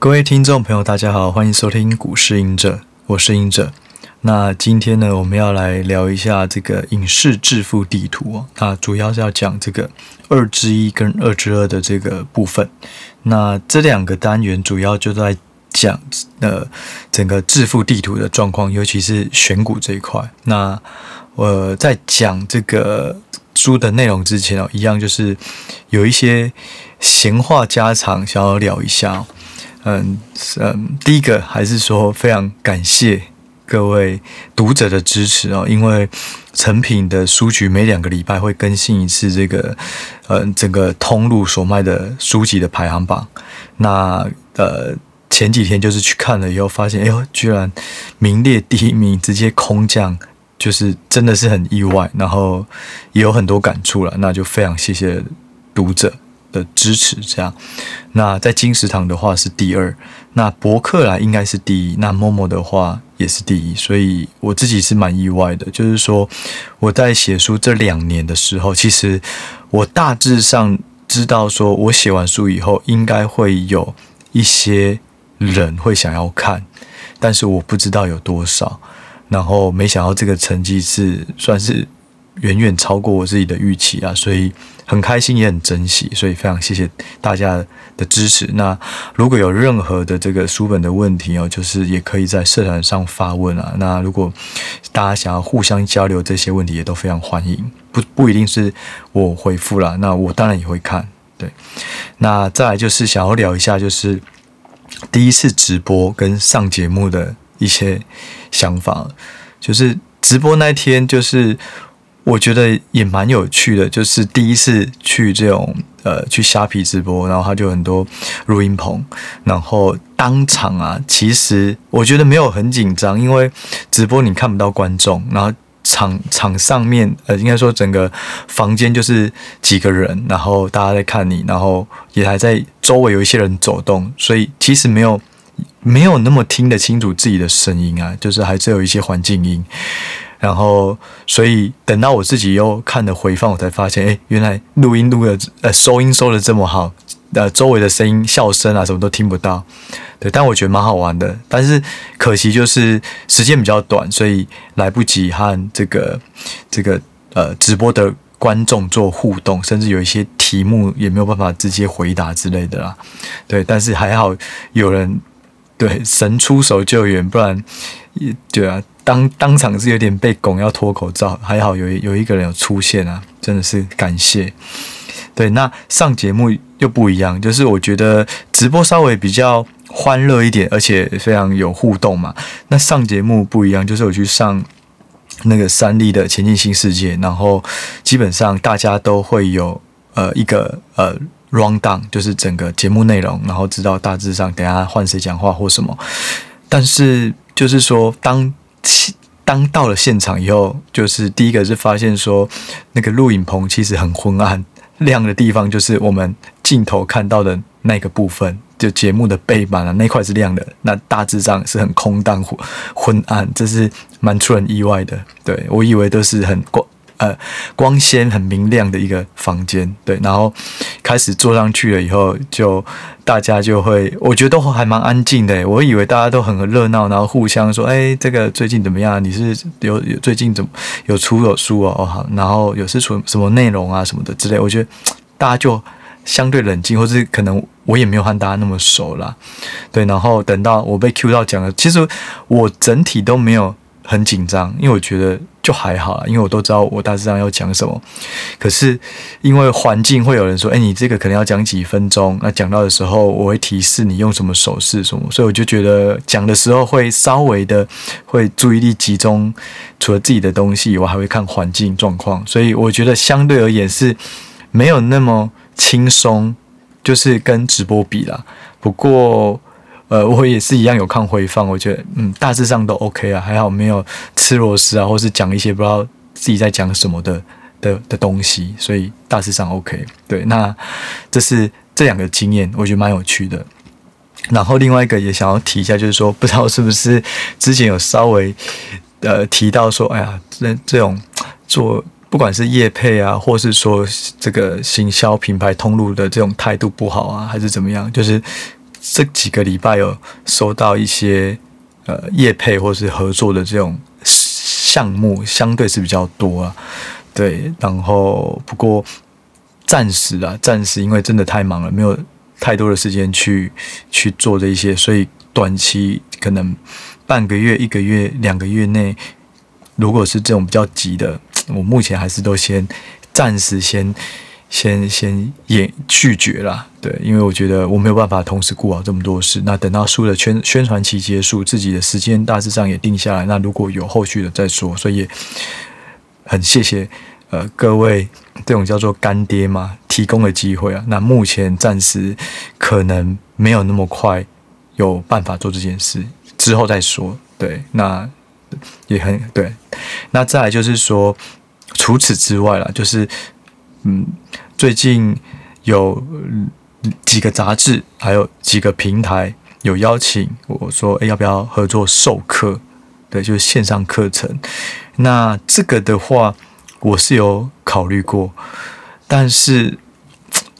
各位听众朋友，大家好，欢迎收听股市隐者，我是隐者。那今天呢，我们要来聊一下这个影视致富地图哦。那主要是要讲这个二之一跟二之二的这个部分。那这两个单元主要就在讲呃整个致富地图的状况，尤其是选股这一块。那我在讲这个书的内容之前哦，一样就是有一些闲话家常，想要聊一下。嗯嗯，第一个还是说非常感谢各位读者的支持哦，因为成品的书局每两个礼拜会更新一次这个嗯整个通路所卖的书籍的排行榜。那呃前几天就是去看了以后，发现哎呦，居然名列第一名，直接空降，就是真的是很意外，然后也有很多感触了。那就非常谢谢读者。的支持，这样，那在金石堂的话是第二，那博客来应该是第一，那默默的话也是第一，所以我自己是蛮意外的。就是说我在写书这两年的时候，其实我大致上知道，说我写完书以后，应该会有一些人会想要看，但是我不知道有多少，然后没想到这个成绩是算是远远超过我自己的预期啊，所以。很开心，也很珍惜，所以非常谢谢大家的支持。那如果有任何的这个书本的问题哦，就是也可以在社团上发问啊。那如果大家想要互相交流这些问题，也都非常欢迎。不不一定是我回复啦，那我当然也会看。对，那再来就是想要聊一下，就是第一次直播跟上节目的一些想法。就是直播那天，就是。我觉得也蛮有趣的，就是第一次去这种呃去虾皮直播，然后他就很多录音棚，然后当场啊，其实我觉得没有很紧张，因为直播你看不到观众，然后场场上面呃应该说整个房间就是几个人，然后大家在看你，然后也还在周围有一些人走动，所以其实没有没有那么听得清楚自己的声音啊，就是还是有一些环境音。然后，所以等到我自己又看了回放，我才发现，哎，原来录音录的，呃，收音收的这么好，呃，周围的声音、笑声啊，什么都听不到。对，但我觉得蛮好玩的。但是可惜就是时间比较短，所以来不及和这个这个呃直播的观众做互动，甚至有一些题目也没有办法直接回答之类的啦。对，但是还好有人对神出手救援，不然也对啊。当当场是有点被拱要脱口罩，还好有有一个人有出现啊，真的是感谢。对，那上节目又不一样，就是我觉得直播稍微比较欢乐一点，而且非常有互动嘛。那上节目不一样，就是我去上那个三立的前进新世界，然后基本上大家都会有呃一个呃 rundown，就是整个节目内容，然后知道大致上等下换谁讲话或什么。但是就是说当当到了现场以后，就是第一个是发现说，那个录影棚其实很昏暗，亮的地方就是我们镜头看到的那个部分，就节目的背板啊那块是亮的，那大致上是很空荡昏暗，这是蛮出人意外的。对，我以为都是很光。呃，光鲜很明亮的一个房间，对，然后开始坐上去了以后，就大家就会，我觉得都还蛮安静的。我以为大家都很热闹，然后互相说，哎，这个最近怎么样？你是有有最近怎么有出有书哦？哦好，然后有是出什么内容啊什么的之类。我觉得大家就相对冷静，或是可能我也没有和大家那么熟啦。对，然后等到我被 Q 到讲了，其实我整体都没有很紧张，因为我觉得。就还好，因为我都知道我大致上要讲什么。可是因为环境会有人说：“哎，你这个可能要讲几分钟。”那讲到的时候，我会提示你用什么手势什么，所以我就觉得讲的时候会稍微的会注意力集中，除了自己的东西，我还会看环境状况。所以我觉得相对而言是没有那么轻松，就是跟直播比啦。不过。呃，我也是一样有看回放，我觉得嗯，大致上都 OK 啊，还好没有吃螺丝啊，或是讲一些不知道自己在讲什么的的的东西，所以大致上 OK。对，那这是这两个经验，我觉得蛮有趣的。然后另外一个也想要提一下，就是说不知道是不是之前有稍微呃提到说，哎呀，这这种做不管是业配啊，或是说这个行销品牌通路的这种态度不好啊，还是怎么样，就是。这几个礼拜有收到一些呃业配或是合作的这种项目，相对是比较多啊。对，然后不过暂时啊，暂时因为真的太忙了，没有太多的时间去去做这一些，所以短期可能半个月、一个月、两个月内，如果是这种比较急的，我目前还是都先暂时先。先先也拒绝了，对，因为我觉得我没有办法同时顾好这么多事。那等到书的宣宣传期结束，自己的时间大致上也定下来，那如果有后续的再说。所以很谢谢呃各位这种叫做干爹嘛提供的机会啊。那目前暂时可能没有那么快有办法做这件事，之后再说。对，那也很对。那再来就是说，除此之外啦，就是。嗯，最近有几个杂志，还有几个平台有邀请我说，诶，要不要合作授课？对，就是线上课程。那这个的话，我是有考虑过，但是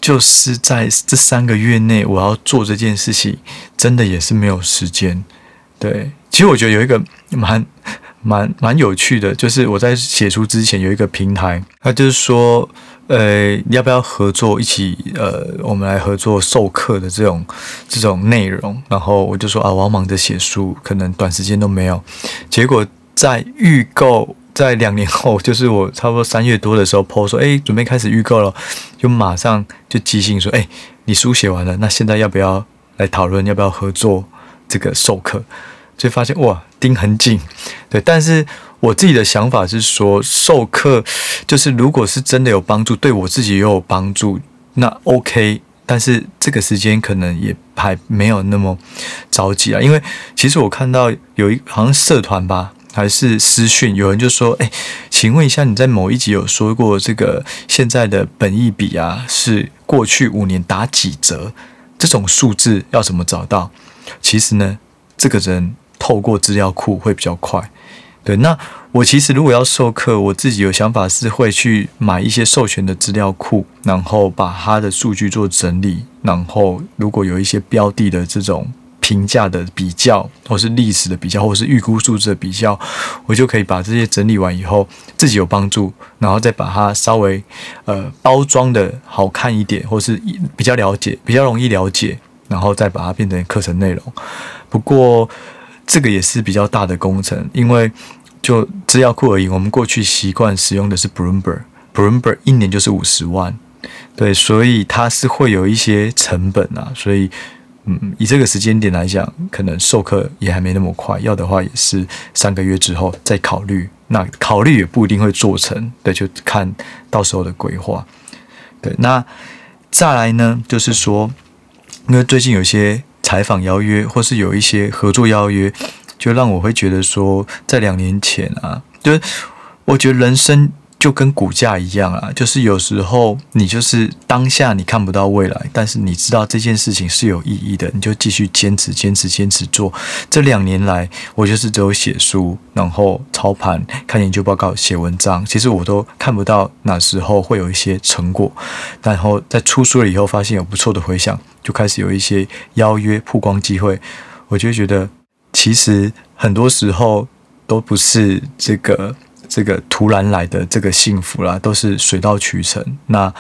就是在这三个月内，我要做这件事情，真的也是没有时间。对，其实我觉得有一个蛮。蛮蛮有趣的，就是我在写书之前有一个平台，他就是说，呃，要不要合作一起？呃，我们来合作授课的这种这种内容。然后我就说啊，我要忙着写书，可能短时间都没有。结果在预购，在两年后，就是我差不多三月多的时候，po 说，哎，准备开始预购了，就马上就即兴说，哎，你书写完了，那现在要不要来讨论要不要合作这个授课？就发现哇，盯很紧，对。但是我自己的想法是说，授课就是如果是真的有帮助，对我自己也有帮助，那 OK。但是这个时间可能也还没有那么着急啊，因为其实我看到有一好像社团吧，还是私讯，有人就说：“哎，请问一下，你在某一集有说过这个现在的本意比啊，是过去五年打几折？这种数字要怎么找到？”其实呢，这个人。透过资料库会比较快，对。那我其实如果要授课，我自己有想法是会去买一些授权的资料库，然后把它的数据做整理，然后如果有一些标的的这种评价的比较，或是历史的比较，或是预估数字的比较，我就可以把这些整理完以后，自己有帮助，然后再把它稍微呃包装的好看一点，或是比较了解，比较容易了解，然后再把它变成课程内容。不过。这个也是比较大的工程，因为就资料库而言，我们过去习惯使用的是 Bloomberg，Bloomberg 一年就是五十万，对，所以它是会有一些成本啊，所以嗯，以这个时间点来讲，可能授课也还没那么快，要的话也是三个月之后再考虑，那考虑也不一定会做成，对，就看到时候的规划，对，那再来呢，就是说，因为最近有些。采访邀约，或是有一些合作邀约，就让我会觉得说，在两年前啊，就是我觉得人生就跟股价一样啊，就是有时候你就是当下你看不到未来，但是你知道这件事情是有意义的，你就继续坚持、坚持、坚持做。这两年来，我就是只有写书，然后操盘、看研究报告、写文章，其实我都看不到哪时候会有一些成果，然后在出书了以后，发现有不错的回响。就开始有一些邀约曝光机会，我就觉得其实很多时候都不是这个这个突然来的这个幸福啦，都是水到渠成。那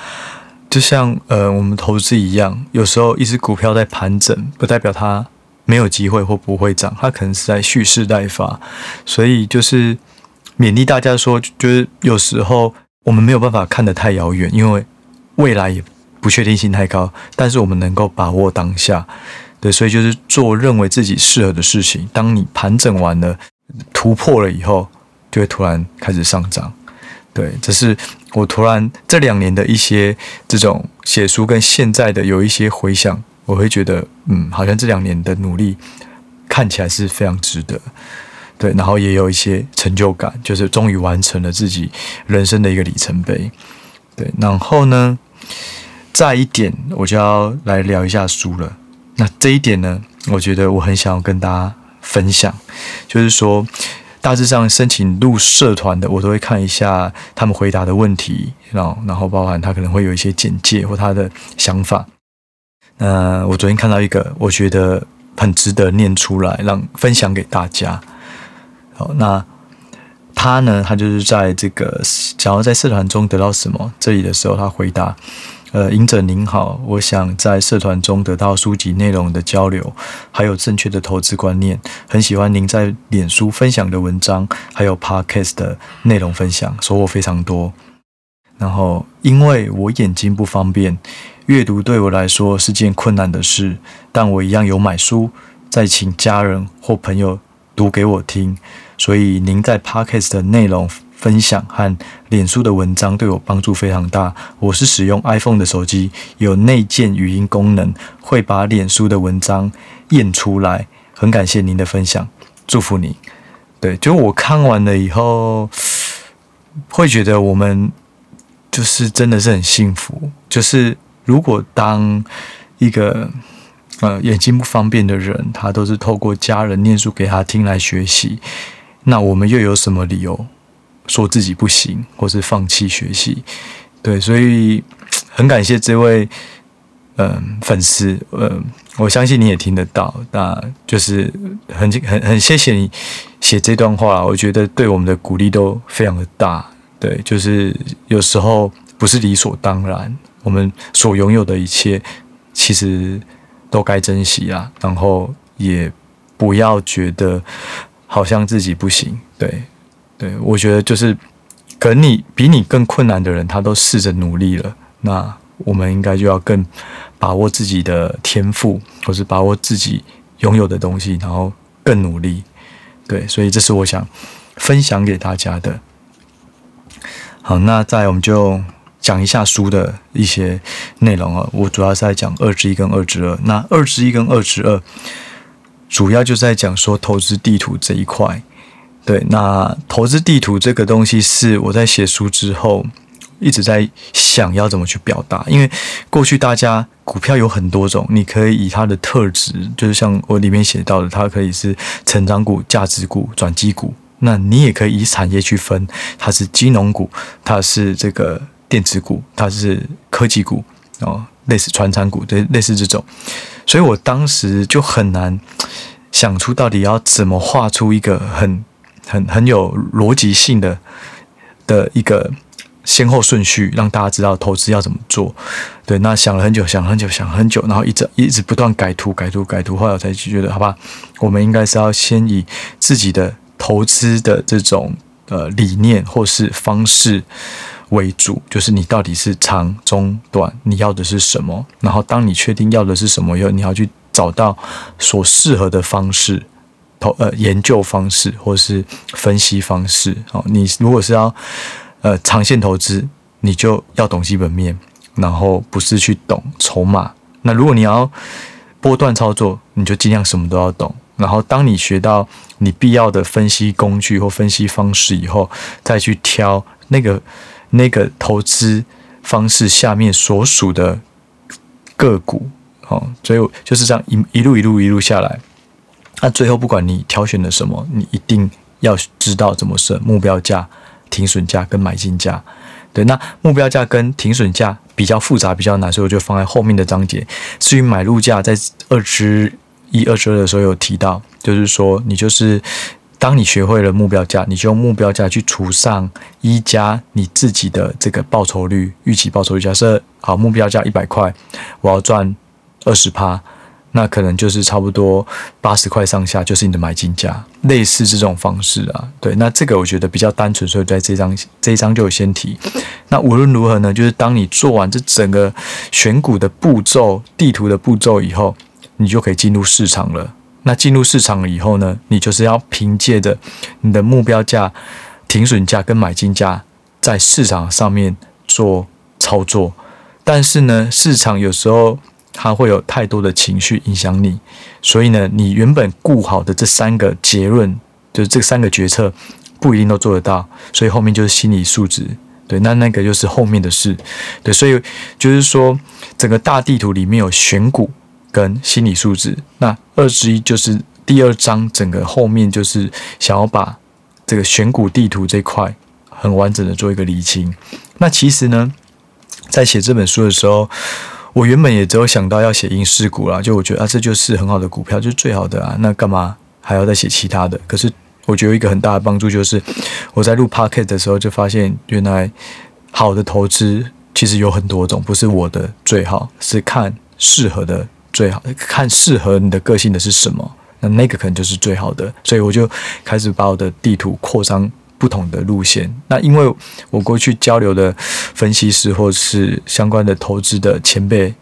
就像呃我们投资一样，有时候一只股票在盘整，不代表它没有机会或不会涨，它可能是在蓄势待发。所以就是勉励大家说，就是有时候我们没有办法看得太遥远，因为未来也。不确定性太高，但是我们能够把握当下，对，所以就是做认为自己适合的事情。当你盘整完了，突破了以后，就会突然开始上涨。对，这是我突然这两年的一些这种写书跟现在的有一些回想，我会觉得，嗯，好像这两年的努力看起来是非常值得。对，然后也有一些成就感，就是终于完成了自己人生的一个里程碑。对，然后呢，再一点，我就要来聊一下书了。那这一点呢，我觉得我很想要跟大家分享，就是说，大致上申请入社团的，我都会看一下他们回答的问题，然后然后包含他可能会有一些简介或他的想法。那，我昨天看到一个，我觉得很值得念出来，让分享给大家。好，那他呢，他就是在这个想要在社团中得到什么这里的时候，他回答。呃，隐者您好，我想在社团中得到书籍内容的交流，还有正确的投资观念。很喜欢您在脸书分享的文章，还有 Podcast 的内容分享，收获非常多。然后，因为我眼睛不方便，阅读对我来说是件困难的事，但我一样有买书，再请家人或朋友读给我听。所以，您在 Podcast 的内容。分享和脸书的文章对我帮助非常大。我是使用 iPhone 的手机，有内建语音功能，会把脸书的文章念出来。很感谢您的分享，祝福你。对，就我看完了以后，会觉得我们就是真的是很幸福。就是如果当一个呃眼睛不方便的人，他都是透过家人念书给他听来学习，那我们又有什么理由？说自己不行，或是放弃学习，对，所以很感谢这位嗯、粉丝，嗯，我相信你也听得到，那就是很很很谢谢你写这段话，我觉得对我们的鼓励都非常的大，对，就是有时候不是理所当然，我们所拥有的一切其实都该珍惜啊，然后也不要觉得好像自己不行，对。对，我觉得就是，可能你比你更困难的人，他都试着努力了。那我们应该就要更把握自己的天赋，或是把握自己拥有的东西，然后更努力。对，所以这是我想分享给大家的。好，那再我们就讲一下书的一些内容啊。我主要是在讲二之一跟二之二。那二之一跟二之二，主要就是在讲说投资地图这一块。对，那投资地图这个东西是我在写书之后一直在想要怎么去表达，因为过去大家股票有很多种，你可以以它的特质，就是像我里面写到的，它可以是成长股、价值股、转机股，那你也可以以产业去分，它是金融股，它是这个电子股，它是科技股哦，类似传产股，对，类似这种，所以我当时就很难想出到底要怎么画出一个很。很很有逻辑性的的一个先后顺序，让大家知道投资要怎么做。对，那想了很久，想了很久，想了很久，然后一直一直不断改图、改图、改图，后来我才觉得，好吧，我们应该是要先以自己的投资的这种呃理念或是方式为主，就是你到底是长、中、短，你要的是什么？然后当你确定要的是什么以后，你要去找到所适合的方式。投呃研究方式或是分析方式哦，你如果是要呃长线投资，你就要懂基本面，然后不是去懂筹码。那如果你要波段操作，你就尽量什么都要懂。然后当你学到你必要的分析工具或分析方式以后，再去挑那个那个投资方式下面所属的个股哦。所以就是这样一一路一路一路下来。那最后，不管你挑选了什么，你一定要知道怎么设目标价、停损价跟买进价。对，那目标价跟停损价比较复杂，比较难，所以我就放在后面的章节。至于买入价，在二之一、二之二的时候有提到，就是说你就是当你学会了目标价，你就用目标价去除上一加你自己的这个报酬率、预期报酬率。假设好，目标价一百块，我要赚二十趴。那可能就是差不多八十块上下，就是你的买进价，类似这种方式啊。对，那这个我觉得比较单纯，所以在这张这一张就有先提。那无论如何呢，就是当你做完这整个选股的步骤、地图的步骤以后，你就可以进入市场了。那进入市场了以后呢，你就是要凭借着你的目标价、停损价跟买进价，在市场上面做操作。但是呢，市场有时候。它会有太多的情绪影响你，所以呢，你原本顾好的这三个结论，就是这三个决策，不一定都做得到，所以后面就是心理素质，对，那那个就是后面的事，对，所以就是说，整个大地图里面有选股跟心理素质，那二十一就是第二章，整个后面就是想要把这个选股地图这块很完整的做一个理清。那其实呢，在写这本书的时候。我原本也只有想到要写银世股啦，就我觉得啊，这就是很好的股票，就是最好的啊，那干嘛还要再写其他的？可是我觉得一个很大的帮助就是，我在录 Podcast 的时候就发现，原来好的投资其实有很多种，不是我的最好，是看适合的最好，看适合你的个性的是什么，那那个可能就是最好的。所以我就开始把我的地图扩张。不同的路线，那因为我过去交流的分析师或是相关的投资的前辈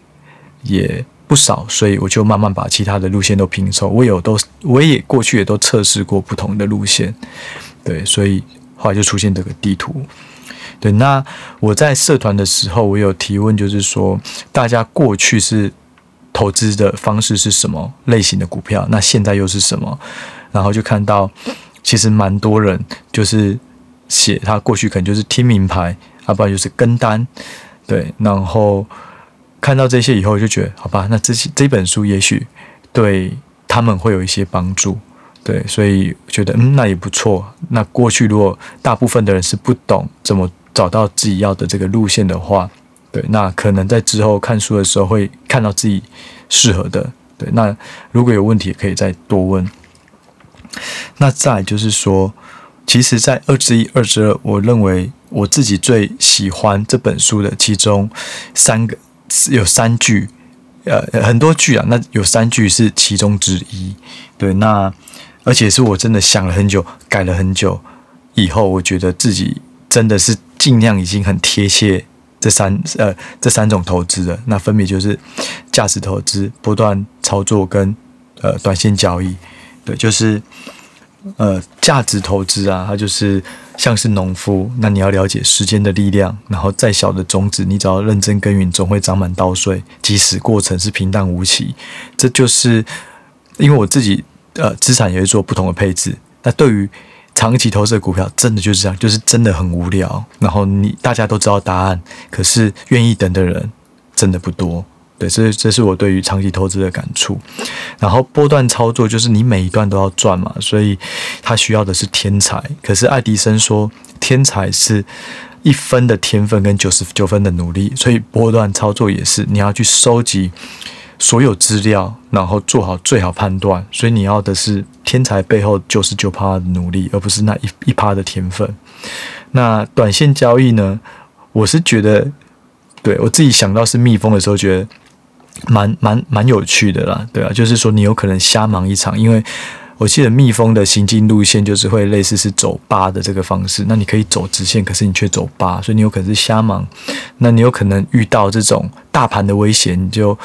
也不少，所以我就慢慢把其他的路线都拼凑。我有都，我也过去也都测试过不同的路线，对，所以后来就出现这个地图。对，那我在社团的时候，我有提问，就是说大家过去是投资的方式是什么类型的股票，那现在又是什么？然后就看到。其实蛮多人就是写他过去可能就是听名牌，要不然就是跟单，对，然后看到这些以后就觉得好吧，那这这本书也许对他们会有一些帮助，对，所以觉得嗯，那也不错。那过去如果大部分的人是不懂怎么找到自己要的这个路线的话，对，那可能在之后看书的时候会看到自己适合的，对，那如果有问题可以再多问。那再就是说，其实，在二之一、二之二，我认为我自己最喜欢这本书的其中三个有三句，呃，很多句啊，那有三句是其中之一。对，那而且是我真的想了很久，改了很久以后，我觉得自己真的是尽量已经很贴切这三呃这三种投资的。那分别就是价值投资、不断操作跟呃短线交易。对，就是，呃，价值投资啊，它就是像是农夫，那你要了解时间的力量，然后再小的种子，你只要认真耕耘，总会长满稻穗，即使过程是平淡无奇。这就是因为我自己呃资产也会做不同的配置。那对于长期投资的股票，真的就是这样，就是真的很无聊。然后你大家都知道答案，可是愿意等的人真的不多。对，这这是我对于长期投资的感触。然后波段操作就是你每一段都要赚嘛，所以他需要的是天才。可是爱迪生说，天才是一分的天分跟九十九分的努力，所以波段操作也是你要去收集所有资料，然后做好最好判断。所以你要的是天才背后九十九趴的努力，而不是那一一趴的天分。那短线交易呢？我是觉得，对，我自己想到是蜜蜂的时候，觉得。蛮蛮蛮有趣的啦，对啊，就是说你有可能瞎忙一场，因为我记得蜜蜂的行进路线就是会类似是走八的这个方式，那你可以走直线，可是你却走八，所以你有可能是瞎忙，那你有可能遇到这种大盘的威胁，你就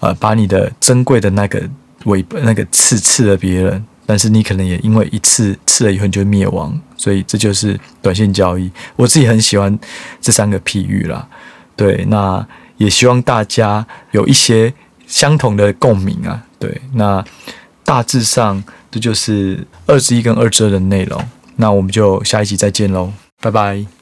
呃把你的珍贵的那个尾那个刺刺了别人，但是你可能也因为一次刺了以后你就灭亡，所以这就是短线交易。我自己很喜欢这三个譬喻啦，对，那。也希望大家有一些相同的共鸣啊，对，那大致上这就是二十一跟二十二的内容，那我们就下一集再见喽，拜拜。